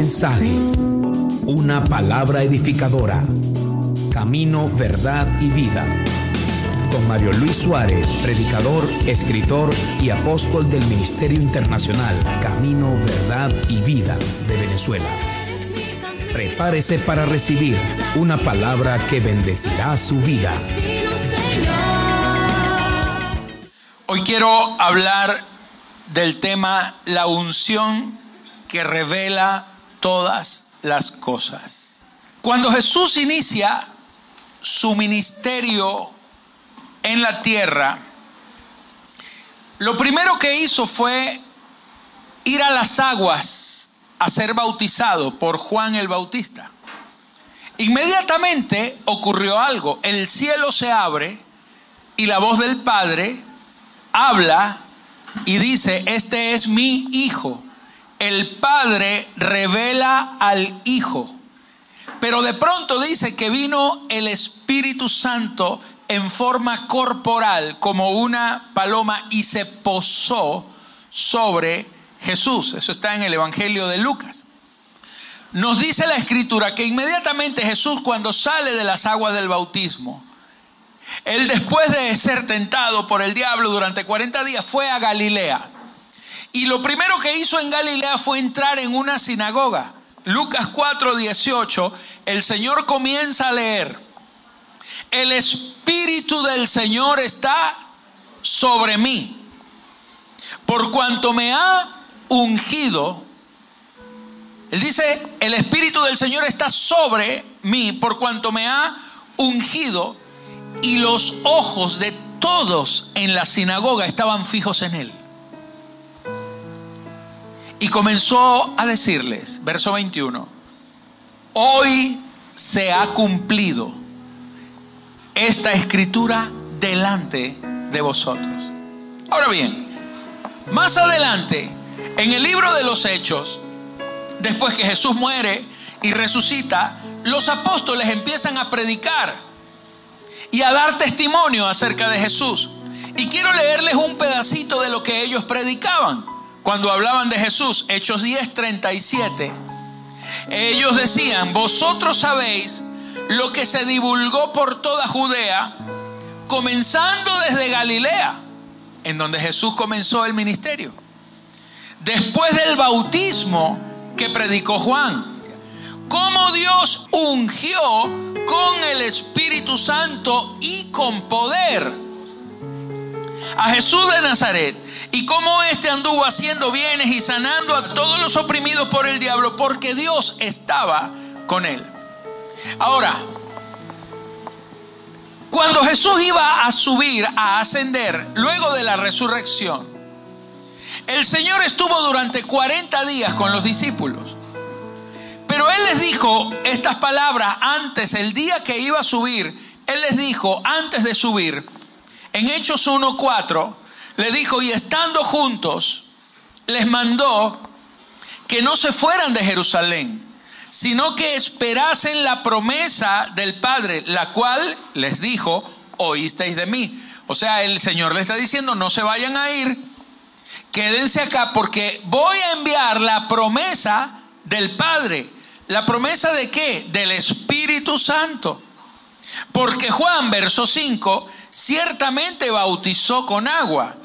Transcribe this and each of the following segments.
mensaje, una palabra edificadora. Camino, verdad y vida. Con Mario Luis Suárez, predicador, escritor y apóstol del Ministerio Internacional Camino, Verdad y Vida de Venezuela. Prepárese para recibir una palabra que bendecirá su vida. Hoy quiero hablar del tema la unción que revela todas las cosas. Cuando Jesús inicia su ministerio en la tierra, lo primero que hizo fue ir a las aguas a ser bautizado por Juan el Bautista. Inmediatamente ocurrió algo, el cielo se abre y la voz del Padre habla y dice, este es mi hijo. El Padre revela al Hijo. Pero de pronto dice que vino el Espíritu Santo en forma corporal como una paloma y se posó sobre Jesús. Eso está en el Evangelio de Lucas. Nos dice la escritura que inmediatamente Jesús cuando sale de las aguas del bautismo, él después de ser tentado por el diablo durante 40 días fue a Galilea. Y lo primero que hizo en Galilea fue entrar en una sinagoga. Lucas 4, 18, el Señor comienza a leer. El Espíritu del Señor está sobre mí. Por cuanto me ha ungido, Él dice, el Espíritu del Señor está sobre mí, por cuanto me ha ungido y los ojos de todos en la sinagoga estaban fijos en él. Y comenzó a decirles, verso 21, hoy se ha cumplido esta escritura delante de vosotros. Ahora bien, más adelante, en el libro de los Hechos, después que Jesús muere y resucita, los apóstoles empiezan a predicar y a dar testimonio acerca de Jesús. Y quiero leerles un pedacito de lo que ellos predicaban cuando hablaban de Jesús, Hechos 10, 37. Ellos decían, vosotros sabéis lo que se divulgó por toda Judea, comenzando desde Galilea, en donde Jesús comenzó el ministerio. Después del bautismo que predicó Juan, cómo Dios ungió con el Espíritu Santo y con poder a Jesús de Nazaret y cómo éste anduvo haciendo bienes y sanando a todos los oprimidos por el diablo porque Dios estaba con él. Ahora, cuando Jesús iba a subir, a ascender, luego de la resurrección, el Señor estuvo durante 40 días con los discípulos. Pero Él les dijo estas palabras antes, el día que iba a subir, Él les dijo antes de subir, en Hechos 1.4, le dijo, y estando juntos, les mandó que no se fueran de Jerusalén, sino que esperasen la promesa del Padre, la cual les dijo, oísteis de mí. O sea, el Señor le está diciendo, no se vayan a ir, quédense acá porque voy a enviar la promesa del Padre. ¿La promesa de qué? Del Espíritu Santo. Porque Juan, verso 5, ciertamente bautizó con agua,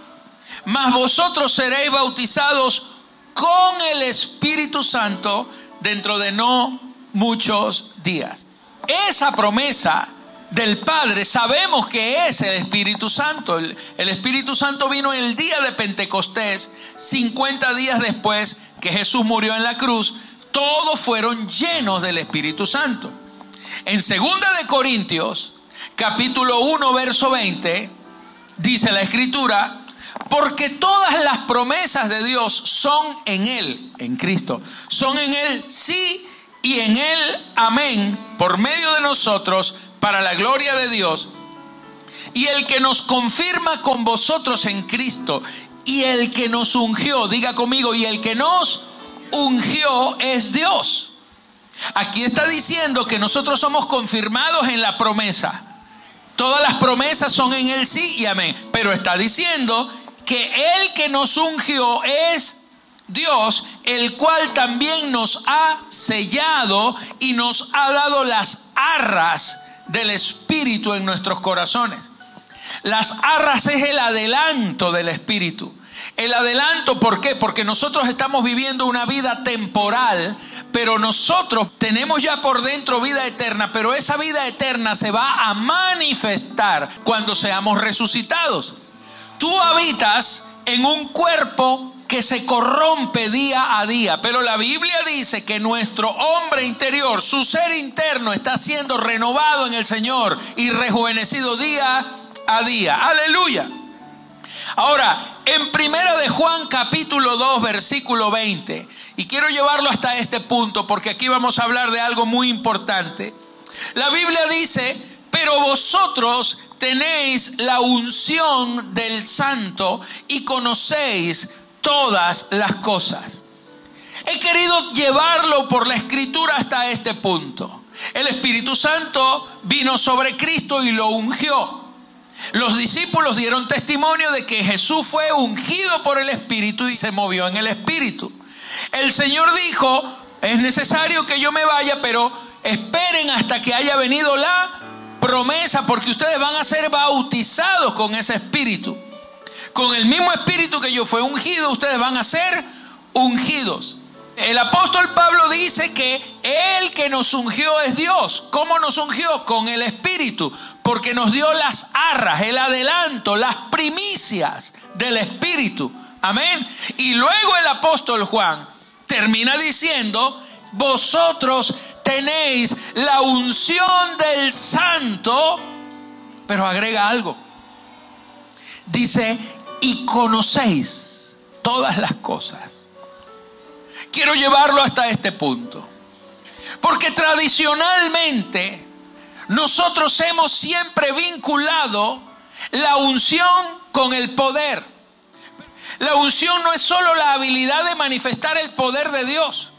mas vosotros seréis bautizados con el Espíritu Santo dentro de no muchos días. Esa promesa del Padre sabemos que es el Espíritu Santo. El, Espíritu Santo vino el día de Pentecostés, 50 días después que Jesús murió en la cruz todos fueron llenos del Espíritu Santo. En segunda de Corintios, capítulo 1, verso 20, dice la escritura, porque todas las promesas de Dios son en Él, en Cristo. Son en Él sí y en Él amén, por medio de nosotros, para la gloria de Dios. Y el que nos confirma con vosotros en Cristo, y el que nos ungió, diga conmigo, y el que nos ungió es Dios. Aquí está diciendo que nosotros somos confirmados en la promesa. Todas las promesas son en el sí y amén. Pero está diciendo que el que nos ungió es Dios, el cual también nos ha sellado y nos ha dado las arras del Espíritu en nuestros corazones. Las arras es el adelanto del Espíritu. El adelanto, ¿por qué? Porque nosotros estamos viviendo una vida temporal, pero nosotros tenemos ya por dentro vida eterna, pero esa vida eterna se va a manifestar cuando seamos resucitados. Tú habitas en un cuerpo que se corrompe día a día. Pero la Biblia dice que nuestro hombre interior, su ser interno, está siendo renovado en el Señor y rejuvenecido día a día. Aleluya. Ahora, en primera de Juan capítulo 2 versículo 20, y quiero llevarlo hasta este punto porque aquí vamos a hablar de algo muy importante. La Biblia dice, pero vosotros tenéis la unción del santo y conocéis todas las cosas. He querido llevarlo por la escritura hasta este punto. El Espíritu Santo vino sobre Cristo y lo ungió. Los discípulos dieron testimonio de que Jesús fue ungido por el Espíritu y se movió en el Espíritu. El Señor dijo, es necesario que yo me vaya, pero esperen hasta que haya venido la promesa, porque ustedes van a ser bautizados con ese Espíritu con el mismo espíritu que yo fue ungido, ustedes van a ser ungidos. El apóstol Pablo dice que el que nos ungió es Dios. ¿Cómo nos ungió? Con el Espíritu, porque nos dio las arras, el adelanto, las primicias del Espíritu. Amén. Y luego el apóstol Juan termina diciendo, vosotros tenéis la unción del santo, pero agrega algo. Dice, y conocéis todas las cosas. Quiero llevarlo hasta este punto. Porque tradicionalmente nosotros hemos siempre vinculado la unción con el poder. La unción no es solo la habilidad de manifestar el poder de Dios.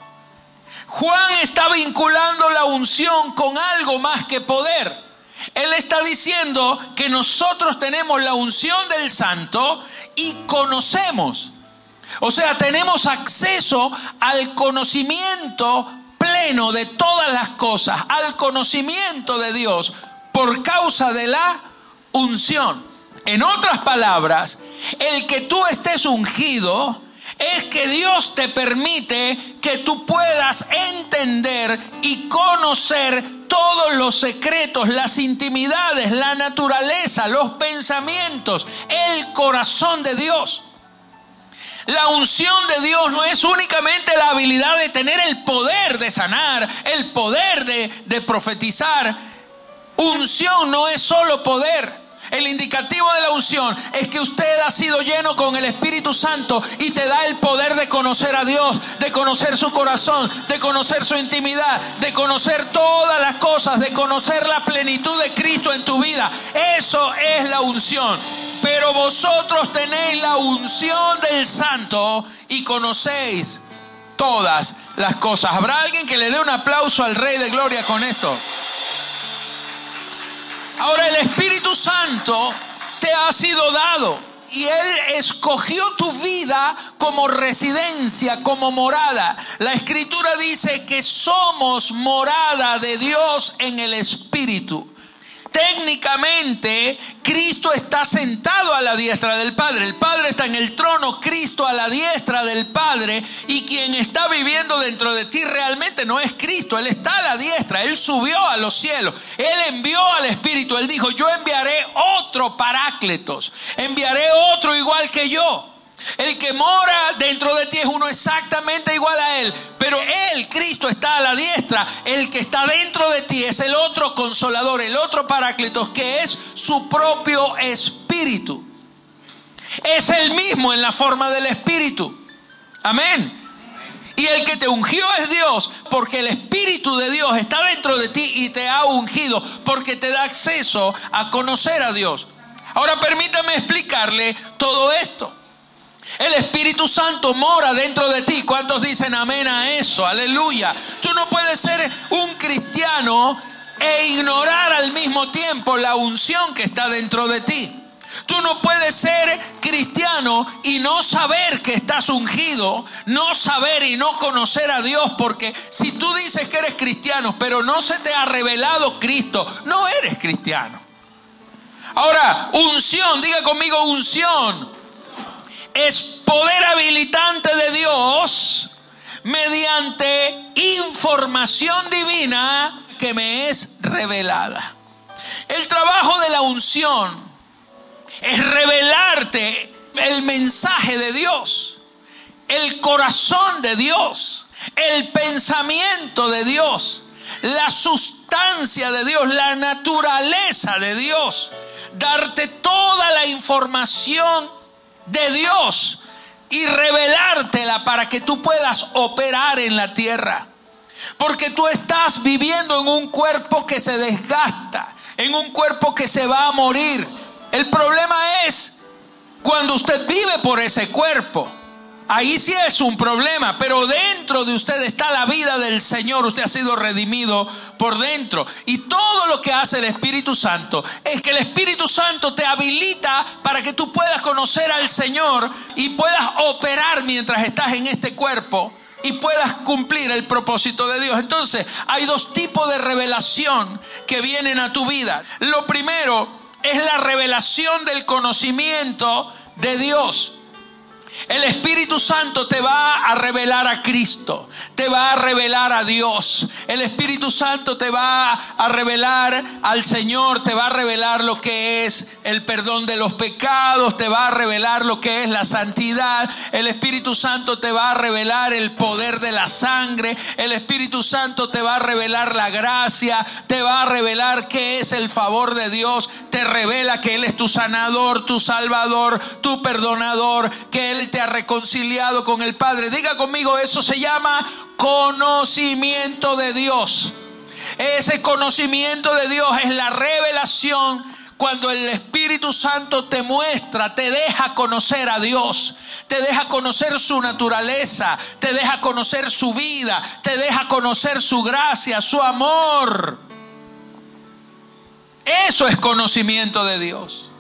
Juan está vinculando la unción con algo más que poder. Él está diciendo que nosotros tenemos la unción del santo y conocemos. O sea, tenemos acceso al conocimiento pleno de todas las cosas, al conocimiento de Dios por causa de la unción. En otras palabras, el que tú estés ungido es que Dios te permite que tú puedas entender y conocer todos los secretos, las intimidades, la naturaleza, los pensamientos, el corazón de Dios. La unción de Dios no es únicamente la habilidad de tener el poder de sanar, el poder de, profetizar. Unción no es solo poder. El indicativo de la unción es que usted ha sido lleno con el Espíritu Santo y te da el poder de conocer a Dios, de conocer su corazón, de conocer su intimidad, de conocer todas las cosas, de conocer la plenitud de Cristo en tu vida. Eso es la unción. Pero vosotros tenéis la unción del Santo y conocéis todas las cosas. ¿Habrá alguien que le dé un aplauso al Rey de Gloria con esto? Ahora el Espíritu Santo te ha sido dado y Él escogió tu vida como residencia, como morada. La escritura dice que somos morada de Dios en el Espíritu. Técnicamente, Cristo está sentado a la diestra del Padre. El Padre está en el trono, Cristo a la diestra del Padre. Y quien está viviendo dentro de ti realmente no es Cristo. Él está a la diestra. Él subió a los cielos. Él envió al Espíritu. Él dijo, yo enviaré otro parácletos. Enviaré otro igual que yo. El que mora dentro de ti es uno exactamente igual a Él, pero Él, Cristo, está a la diestra. El que está dentro de ti es el otro consolador, el otro paráclito, que es su propio espíritu. Es el mismo en la forma del espíritu. Amén. Y el que te ungió es Dios, porque el Espíritu de Dios está dentro de ti y te ha ungido, porque te da acceso a conocer a Dios. Ahora permítame explicarle todo esto. El Espíritu Santo mora dentro de ti. ¿Cuántos dicen amén a eso? Aleluya. Tú no puedes ser un cristiano e ignorar al mismo tiempo la unción que está dentro de ti. Tú no puedes ser cristiano y no saber que estás ungido, no saber y no conocer a Dios, porque si tú dices que eres cristiano, pero no se te ha revelado Cristo, no eres cristiano. Ahora, unción, diga conmigo unción, es poder habilitante de Dios mediante información divina que me es revelada. El trabajo de la unción es revelarte el mensaje de Dios, el corazón de Dios, el pensamiento de Dios, la sustancia de Dios, la naturaleza de Dios, darte toda la información de Dios y revelártela para que tú puedas operar en la tierra. Porque tú estás viviendo en un cuerpo que se desgasta, en un cuerpo que se va a morir. El problema es cuando usted vive por ese cuerpo. Ahí sí es un problema, pero dentro de usted está la vida del Señor. Usted ha sido redimido por dentro. Y todo lo que hace el Espíritu Santo es que el Espíritu Santo te habilita para que tú puedas conocer al Señor y puedas operar mientras estás en este cuerpo y puedas cumplir el propósito de Dios. Entonces, hay dos tipos de revelación que vienen a tu vida. Lo primero es la revelación del conocimiento de Dios. El Espíritu Santo te va a revelar a Cristo, te va a revelar a Dios. El Espíritu Santo te va a revelar al Señor, te va a revelar lo que es el perdón de los pecados, te va a revelar lo que es la santidad. El Espíritu Santo te va a revelar el poder de la sangre. El Espíritu Santo te va a revelar la gracia, te va a revelar qué es el favor de Dios, te revela que Él es tu sanador, tu salvador, tu perdonador, que Te ha reconciliado con el Padre. Diga conmigo, eso se llama conocimiento de Dios. Ese conocimiento de Dios es la revelación cuando el Espíritu Santo te muestra, te deja conocer a Dios, te deja conocer su naturaleza, te deja conocer su vida, te deja conocer su gracia, su amor. Eso es conocimiento de Dios.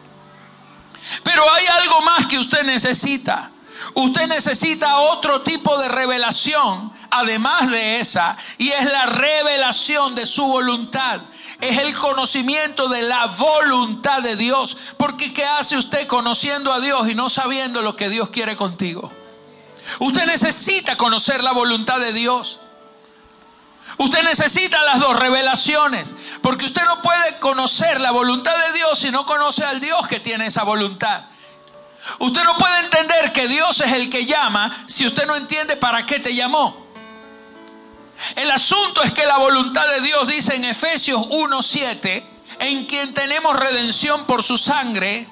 Pero hay algo más que usted necesita. Usted necesita otro tipo de revelación, además de esa, y es la revelación de su voluntad. Es el conocimiento de la voluntad de Dios. Porque ¿qué hace usted conociendo a Dios y no sabiendo lo que Dios quiere contigo? Usted necesita conocer la voluntad de Dios. Usted necesita las dos revelaciones, porque usted no puede conocer la voluntad de Dios si no conoce al Dios que tiene esa voluntad. Usted no puede entender que Dios es el que llama si usted no entiende para qué te llamó. El asunto es que la voluntad de Dios dice en Efesios 1:7, en quien tenemos redención por su sangre,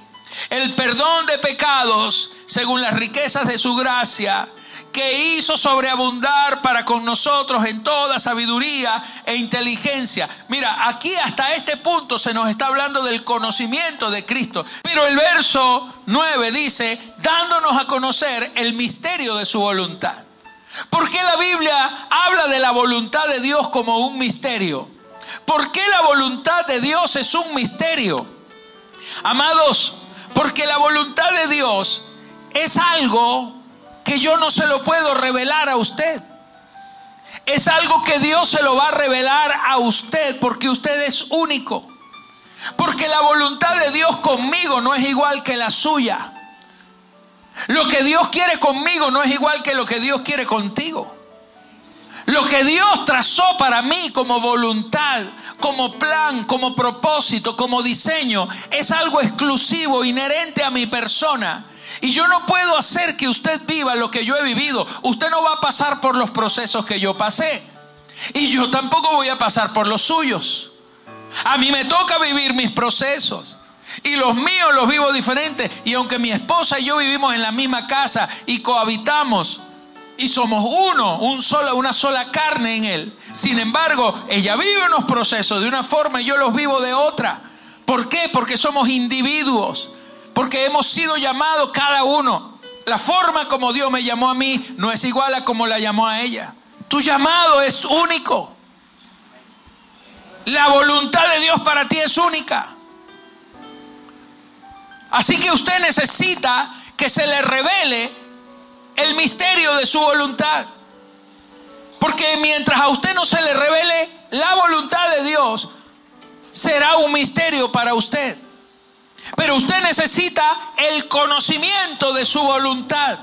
el perdón de pecados según las riquezas de su gracia que hizo sobreabundar para con nosotros en toda sabiduría e inteligencia. Mira, aquí hasta este punto se nos está hablando del conocimiento de Cristo. Pero el verso 9 dice, dándonos a conocer el misterio de su voluntad. ¿Por qué la Biblia habla de la voluntad de Dios como un misterio? ¿Por qué la voluntad de Dios es un misterio? Amados, porque la voluntad de Dios es algo que yo no se lo puedo revelar a usted. Es algo que Dios se lo va a revelar a usted porque usted es único. Porque la voluntad de Dios conmigo no es igual que la suya. Lo que Dios quiere conmigo no es igual que lo que Dios quiere contigo. Lo que Dios trazó para mí como voluntad, como plan, como propósito, como diseño, es algo exclusivo, inherente a mi persona. Y yo no puedo hacer que usted viva lo que yo he vivido. Usted no va a pasar por los procesos que yo pasé. Y yo tampoco voy a pasar por los suyos. A mí me toca vivir mis procesos. Y los míos los vivo diferentes. Y aunque mi esposa y yo vivimos en la misma casa y cohabitamos y somos uno, un solo, una sola carne en él. Sin embargo, ella vive unos procesos de una forma y yo los vivo de otra. ¿Por qué? Porque somos individuos. Porque hemos sido llamados cada uno. La forma como Dios me llamó a mí no es igual a como la llamó a ella. Tu llamado es único. La voluntad de Dios para ti es única. Así que usted necesita que se le revele el misterio de su voluntad. Porque mientras a usted no se le revele la voluntad de Dios, será un misterio para usted. Pero usted necesita el conocimiento de su voluntad.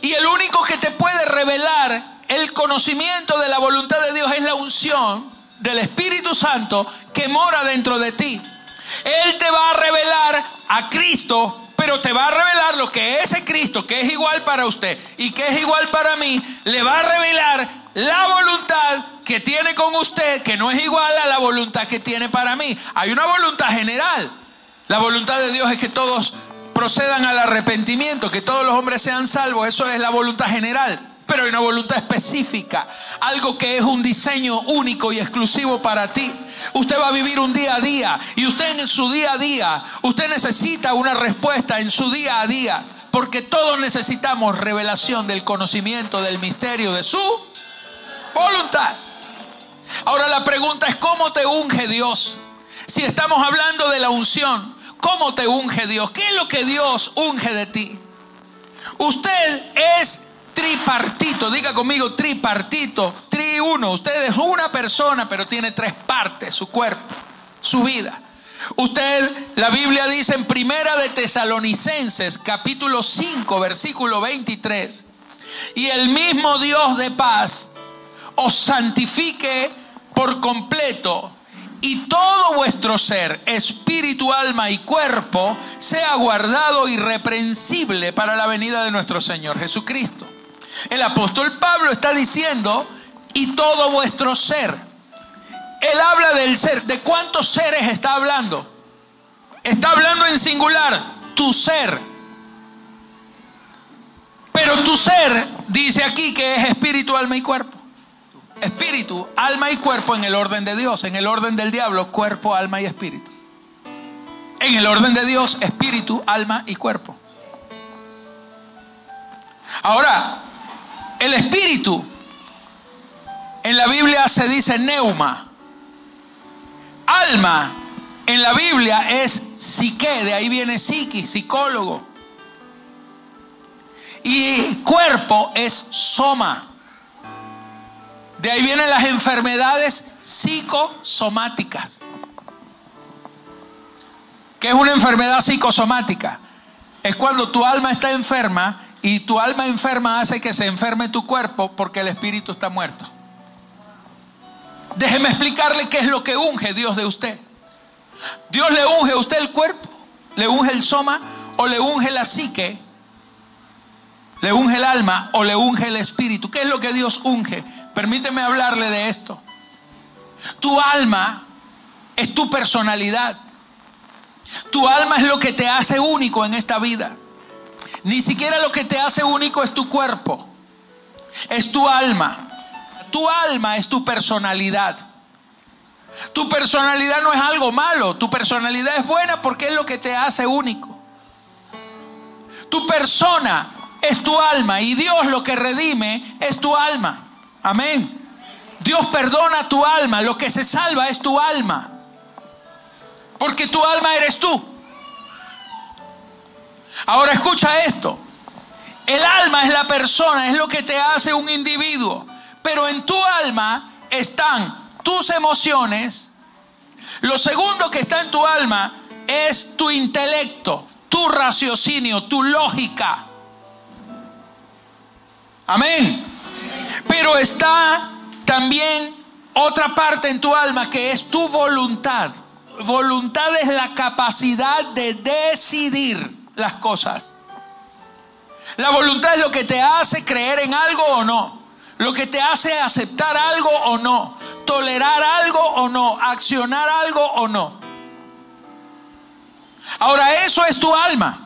Y el único que te puede revelar el conocimiento de la voluntad de Dios es la unción del Espíritu Santo que mora dentro de ti. Él te va a revelar a Cristo, pero te va a revelar lo que ese Cristo, que es igual para usted y que es igual para mí, le va a revelar la voluntad que tiene con usted, que no es igual a la voluntad que tiene para mí. Hay una voluntad general. La voluntad de Dios es que todos procedan al arrepentimiento, que todos los hombres sean salvos. Eso es la voluntad general pero hay una voluntad específica, algo que es un diseño único y exclusivo para ti. Usted va a vivir un día a día y usted en su día a día, usted necesita una respuesta en su día a día, porque todos necesitamos revelación del conocimiento, del misterio, de su voluntad. Ahora la pregunta es, ¿cómo te unge Dios? Si estamos hablando de la unción, ¿cómo te unge Dios? ¿Qué es lo que Dios unge de ti? Usted es tripartito, diga conmigo tripartito, tri uno, usted es una persona, pero tiene tres partes, su cuerpo, su vida. Usted, la Biblia dice en Primera de Tesalonicenses, capítulo 5, versículo 23, y el mismo Dios de paz os santifique por completo y todo vuestro ser, espíritu, alma y cuerpo, sea guardado irreprensible para la venida de nuestro Señor Jesucristo. El apóstol Pablo está diciendo, y todo vuestro ser. Él habla del ser. ¿De cuántos seres está hablando? Está hablando en singular, tu ser. Pero tu ser dice aquí que es espíritu, alma y cuerpo. Espíritu, alma y cuerpo en el orden de Dios. En el orden del diablo, cuerpo, alma y espíritu. En el orden de Dios, espíritu, alma y cuerpo. Ahora, el espíritu, en la Biblia se dice neuma. Alma, en la Biblia es psique, de ahí viene psiqui, psicólogo. Y cuerpo es soma. De ahí vienen las enfermedades psicosomáticas. ¿Qué es una enfermedad psicosomática? Es cuando tu alma está enferma y tu alma enferma hace que se enferme tu cuerpo porque el espíritu está muerto. Déjeme explicarle qué es lo que unge Dios de usted. Dios le unge a usted el cuerpo, le unge el soma o le unge la psique, le unge el alma o le unge el espíritu. ¿Qué es lo que Dios unge? Permíteme hablarle de esto. Tu alma es tu personalidad. Tu alma es lo que te hace único en esta vida. Ni siquiera lo que te hace único es tu cuerpo, es tu alma. Tu alma es tu personalidad. Tu personalidad no es algo malo, tu personalidad es buena porque es lo que te hace único. Tu persona es tu alma y Dios lo que redime es tu alma. Amén. Dios perdona tu alma, lo que se salva es tu alma. Porque tu alma eres tú. Ahora escucha esto. El alma es la persona, es lo que te hace un individuo. Pero en tu alma están tus emociones. Lo segundo que está en tu alma es tu intelecto, tu raciocinio, tu lógica. Amén. Pero está también otra parte en tu alma que es tu voluntad. Voluntad es la capacidad de decidir las cosas. La voluntad es lo que te hace creer en algo o no. Lo que te hace aceptar algo o no. Tolerar algo o no. Accionar algo o no. Ahora eso es tu alma.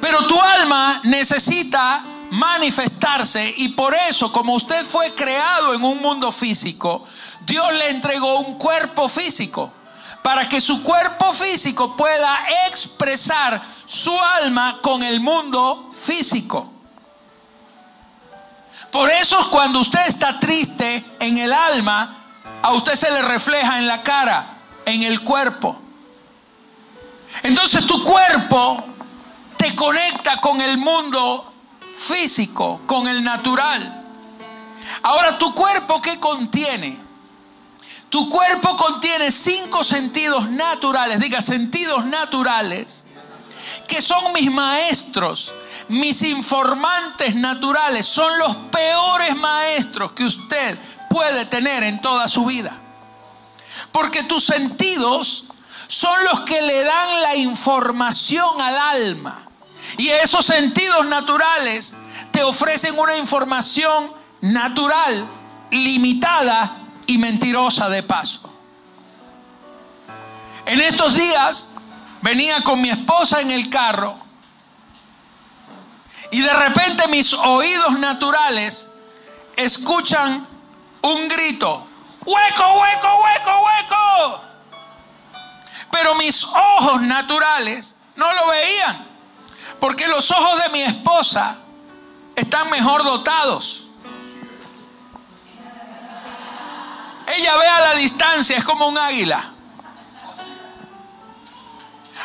Pero tu alma necesita manifestarse y por eso, como usted fue creado en un mundo físico, Dios le entregó un cuerpo físico para que su cuerpo físico pueda expresar su alma con el mundo físico. Por eso cuando usted está triste en el alma, a usted se le refleja en la cara, en el cuerpo. Entonces tu cuerpo te conecta con el mundo físico, con el natural. Ahora, ¿tu cuerpo qué contiene? Tu cuerpo contiene cinco sentidos naturales, diga sentidos naturales, que son mis maestros, mis informantes naturales, son los peores maestros que usted puede tener en toda su vida. Porque tus sentidos son los que le dan la información al alma. Y esos sentidos naturales te ofrecen una información natural, limitada y mentirosa de paso. En estos días venía con mi esposa en el carro y de repente mis oídos naturales escuchan un grito, hueco, hueco, hueco, hueco. Pero mis ojos naturales no lo veían, porque los ojos de mi esposa están mejor dotados. Ella ve a la distancia, es como un águila.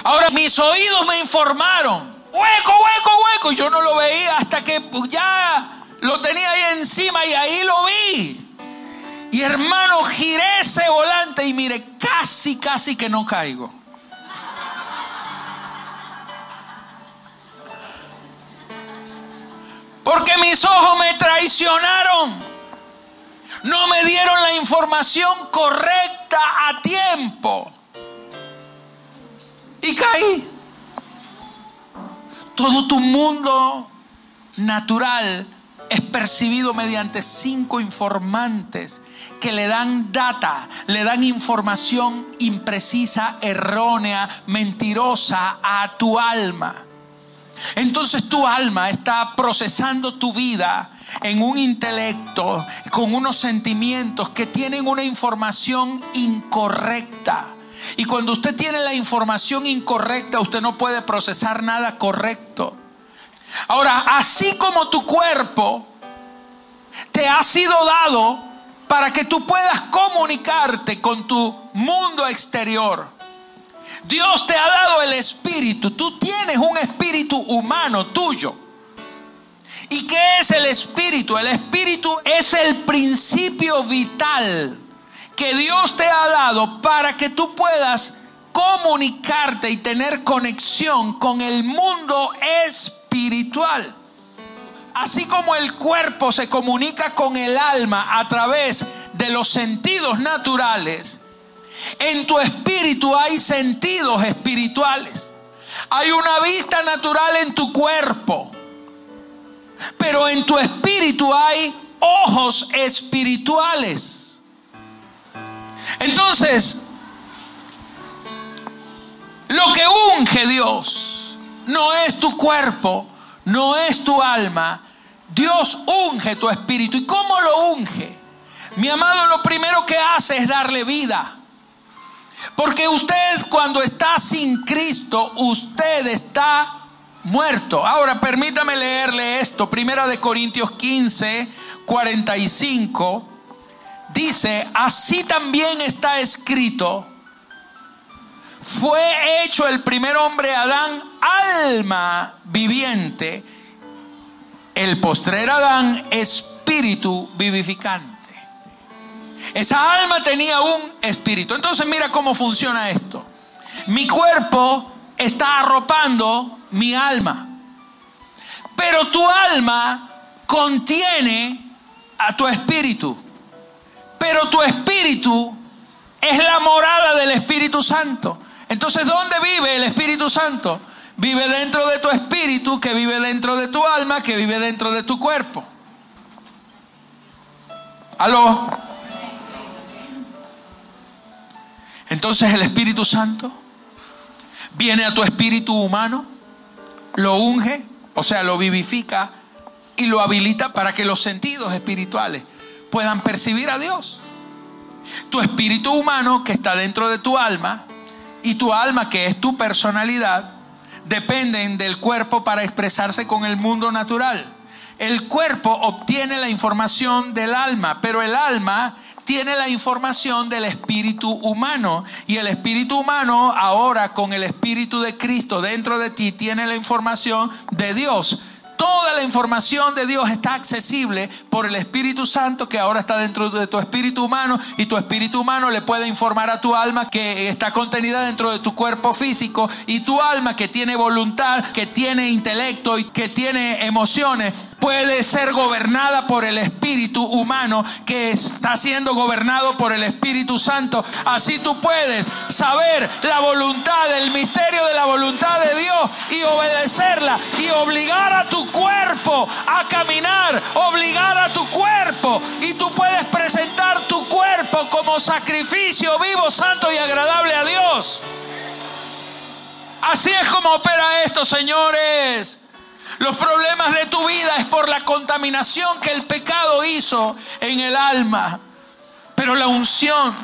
Ahora mis oídos me informaron, hueco, hueco, hueco. Yo no lo veía hasta que ya lo tenía ahí encima y ahí lo vi. Y hermano, giré ese volante y mire, casi, casi que no caigo. Porque mis ojos me traicionaron no me dieron la información correcta a tiempo. Y caí. Todo tu mundo natural es percibido mediante cinco informantes que le dan data, le dan información imprecisa, errónea, mentirosa a tu alma. Entonces tu alma está procesando tu vida en un intelecto, con unos sentimientos que tienen una información incorrecta. Y cuando usted tiene la información incorrecta, usted no puede procesar nada correcto. Ahora, así como tu cuerpo te ha sido dado para que tú puedas comunicarte con tu mundo exterior. Dios te ha dado el espíritu. Tú tienes un espíritu humano tuyo. ¿Y qué es el espíritu? El espíritu es el principio vital que Dios te ha dado para que tú puedas comunicarte y tener conexión con el mundo espiritual. Así como el cuerpo se comunica con el alma a través de los sentidos naturales, en tu espíritu hay sentidos espirituales. Hay una vista natural en tu cuerpo pero en tu espíritu hay ojos espirituales. Entonces, lo que unge Dios no es tu cuerpo, no es tu alma. Dios unge tu espíritu. ¿Y cómo lo unge? Mi amado, lo primero que hace es darle vida. Porque usted cuando está sin Cristo, usted está muerto. Ahora permítame leerle esto. Primera de Corintios 15, 45. Dice, así también está escrito, fue hecho el primer hombre Adán alma viviente, el postrer Adán espíritu vivificante. Esa alma tenía un espíritu. Entonces mira cómo funciona esto. Mi cuerpo está arropando mi alma. Pero tu alma contiene a tu espíritu. Pero tu espíritu es la morada del Espíritu Santo. Entonces, ¿dónde vive el Espíritu Santo? Vive dentro de tu espíritu, que vive dentro de tu alma, que vive dentro de tu cuerpo. ¿Aló? Entonces el Espíritu Santo viene a tu espíritu humano lo unge, o sea, lo vivifica y lo habilita para que los sentidos espirituales puedan percibir a Dios. Tu espíritu humano que está dentro de tu alma y tu alma que es tu personalidad dependen del cuerpo para expresarse con el mundo natural. El cuerpo obtiene la información del alma, pero el alma tiene la información del espíritu humano. Y el espíritu humano ahora con el espíritu de Cristo dentro de ti tiene la información de Dios. Toda la información de Dios está accesible por el Espíritu Santo que ahora está dentro de tu espíritu humano y tu espíritu humano le puede informar a tu alma que está contenida dentro de tu cuerpo físico y tu alma que tiene voluntad, que tiene intelecto y que tiene emociones puede ser gobernada por el espíritu humano que está siendo gobernado por el Espíritu Santo. Así tú puedes saber la voluntad, el misterio de la voluntad de Dios y obedecerla y obligar a tu cuerpo a caminar, obligar a tu cuerpo y tú puedes presentar tu cuerpo como sacrificio vivo, santo y agradable a Dios. Así es como opera esto, señores. Los problemas de tu vida es por la contaminación que el pecado hizo en el alma. Pero la unción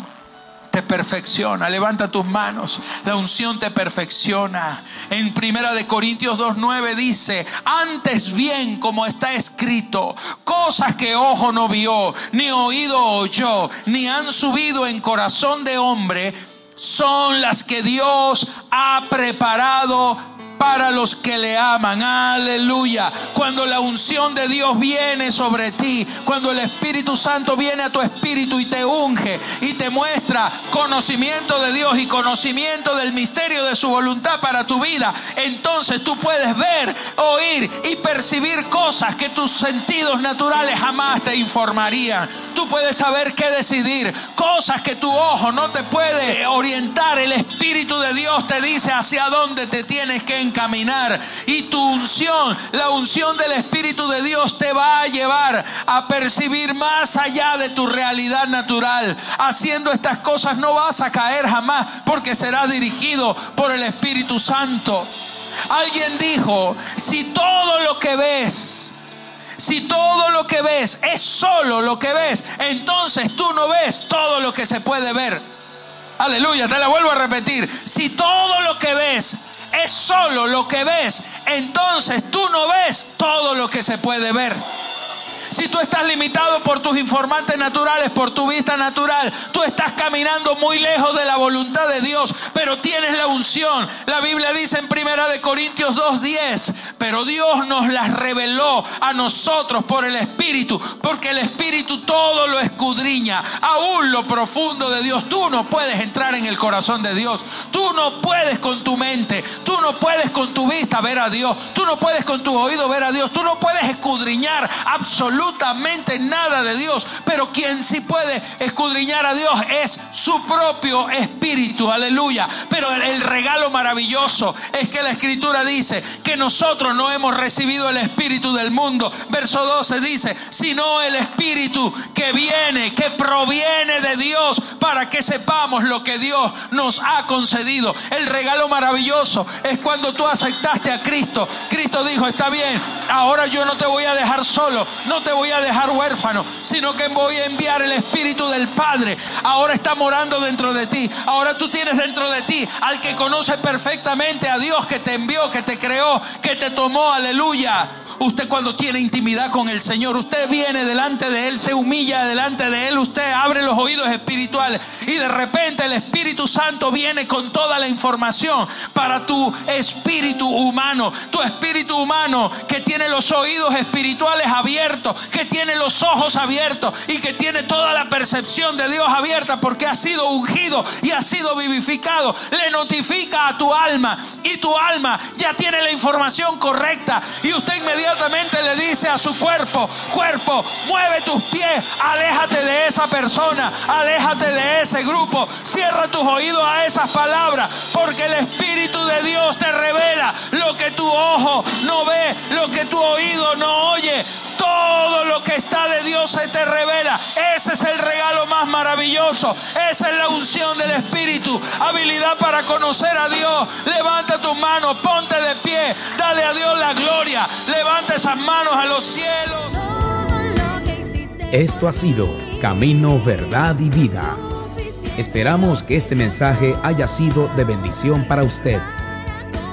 te perfecciona. Levanta tus manos. La unción te perfecciona. En Primera de Corintios 2:9 dice, "Antes bien, como está escrito, cosas que ojo no vio, ni oído oyó, ni han subido en corazón de hombre, son las que Dios ha preparado para los que le aman. Aleluya. Cuando la unción de Dios viene sobre ti, cuando el Espíritu Santo viene a tu espíritu y te unge y te muestra conocimiento de Dios y conocimiento del misterio de su voluntad para tu vida, entonces tú puedes ver, oír y percibir cosas que tus sentidos naturales jamás te informarían. Tú puedes saber qué decidir, cosas que tu ojo no te puede orientar. El Espíritu de Dios te dice hacia dónde te tienes que caminar Y tu unción, la unción del Espíritu de Dios te va a llevar a percibir más allá de tu realidad natural. Haciendo estas cosas no vas a caer jamás porque será dirigido por el Espíritu Santo. Alguien dijo, si todo lo que ves, si todo lo que ves es solo lo que ves, entonces tú no ves todo lo que se puede ver. Aleluya, te la vuelvo a repetir. Si todo lo que ves es solo lo que ves, entonces tú no ves todo lo que se puede ver. Si tú estás limitado por tus informantes naturales, por tu vista natural, tú estás caminando muy lejos de la voluntad de Dios, pero tienes la unción. La Biblia dice en Primera de Corintios 2:10, pero Dios nos las reveló a nosotros por el Espíritu, porque el Espíritu todo lo escudriña, aún lo profundo de Dios. Tú no puedes entrar en el corazón de Dios. Tú no puedes con tu mente, tú no puedes con tu vista ver a Dios, tú no puedes con tu oído ver a Dios, tú no puedes escudriñar absolutamente absolutamente nada de Dios, pero quien sí puede escudriñar a Dios es su propio espíritu, aleluya. Pero el, regalo maravilloso es que la escritura dice que nosotros no hemos recibido el espíritu del mundo. Verso 12 dice, sino el espíritu que viene, que proviene de Dios para que sepamos lo que Dios nos ha concedido. El regalo maravilloso es cuando tú aceptaste a Cristo. Cristo dijo, está bien, ahora yo no te voy a dejar solo, no te voy a dejar huérfano, sino que voy a enviar el Espíritu del Padre. Ahora está morando dentro de ti. Ahora tú tienes dentro de ti al que conoce perfectamente a Dios que te envió, que te creó, que te tomó. Aleluya. Usted cuando tiene intimidad con el Señor, usted viene delante de Él, se humilla delante de Él, usted abre los oídos espirituales y de repente el Espíritu Santo viene con toda la información para tu espíritu humano, tu espíritu humano que tiene los oídos espirituales abiertos, que tiene los ojos abiertos y que tiene toda la percepción de Dios abierta porque ha sido ungido y ha sido vivificado. Le notifica a tu alma y tu alma ya tiene la información correcta y usted inmediatamente inmediatamente le dice a su cuerpo, cuerpo, mueve tus pies, aléjate de esa persona, aléjate de ese grupo, cierra tus oídos a esas palabras, porque el Espíritu de Dios te revela lo que tu ojo no ve, lo que tu oído no oye, todo lo que está de Dios se te revela. Ese es el regalo más maravilloso, esa es la unción del Espíritu, habilidad para conocer a Dios. Levanta tus manos, ponte de pie, dale a Dios la gloria, levanta esas manos a los cielos. Esto ha sido Camino, Verdad y Vida. Esperamos que este mensaje haya sido de bendición para usted.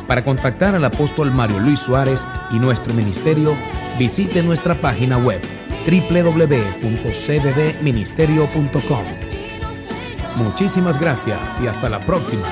Para contactar al apóstol Mario Luis Suárez y nuestro ministerio, visite nuestra página web www.cddministerio.com. Muchísimas gracias y hasta la próxima.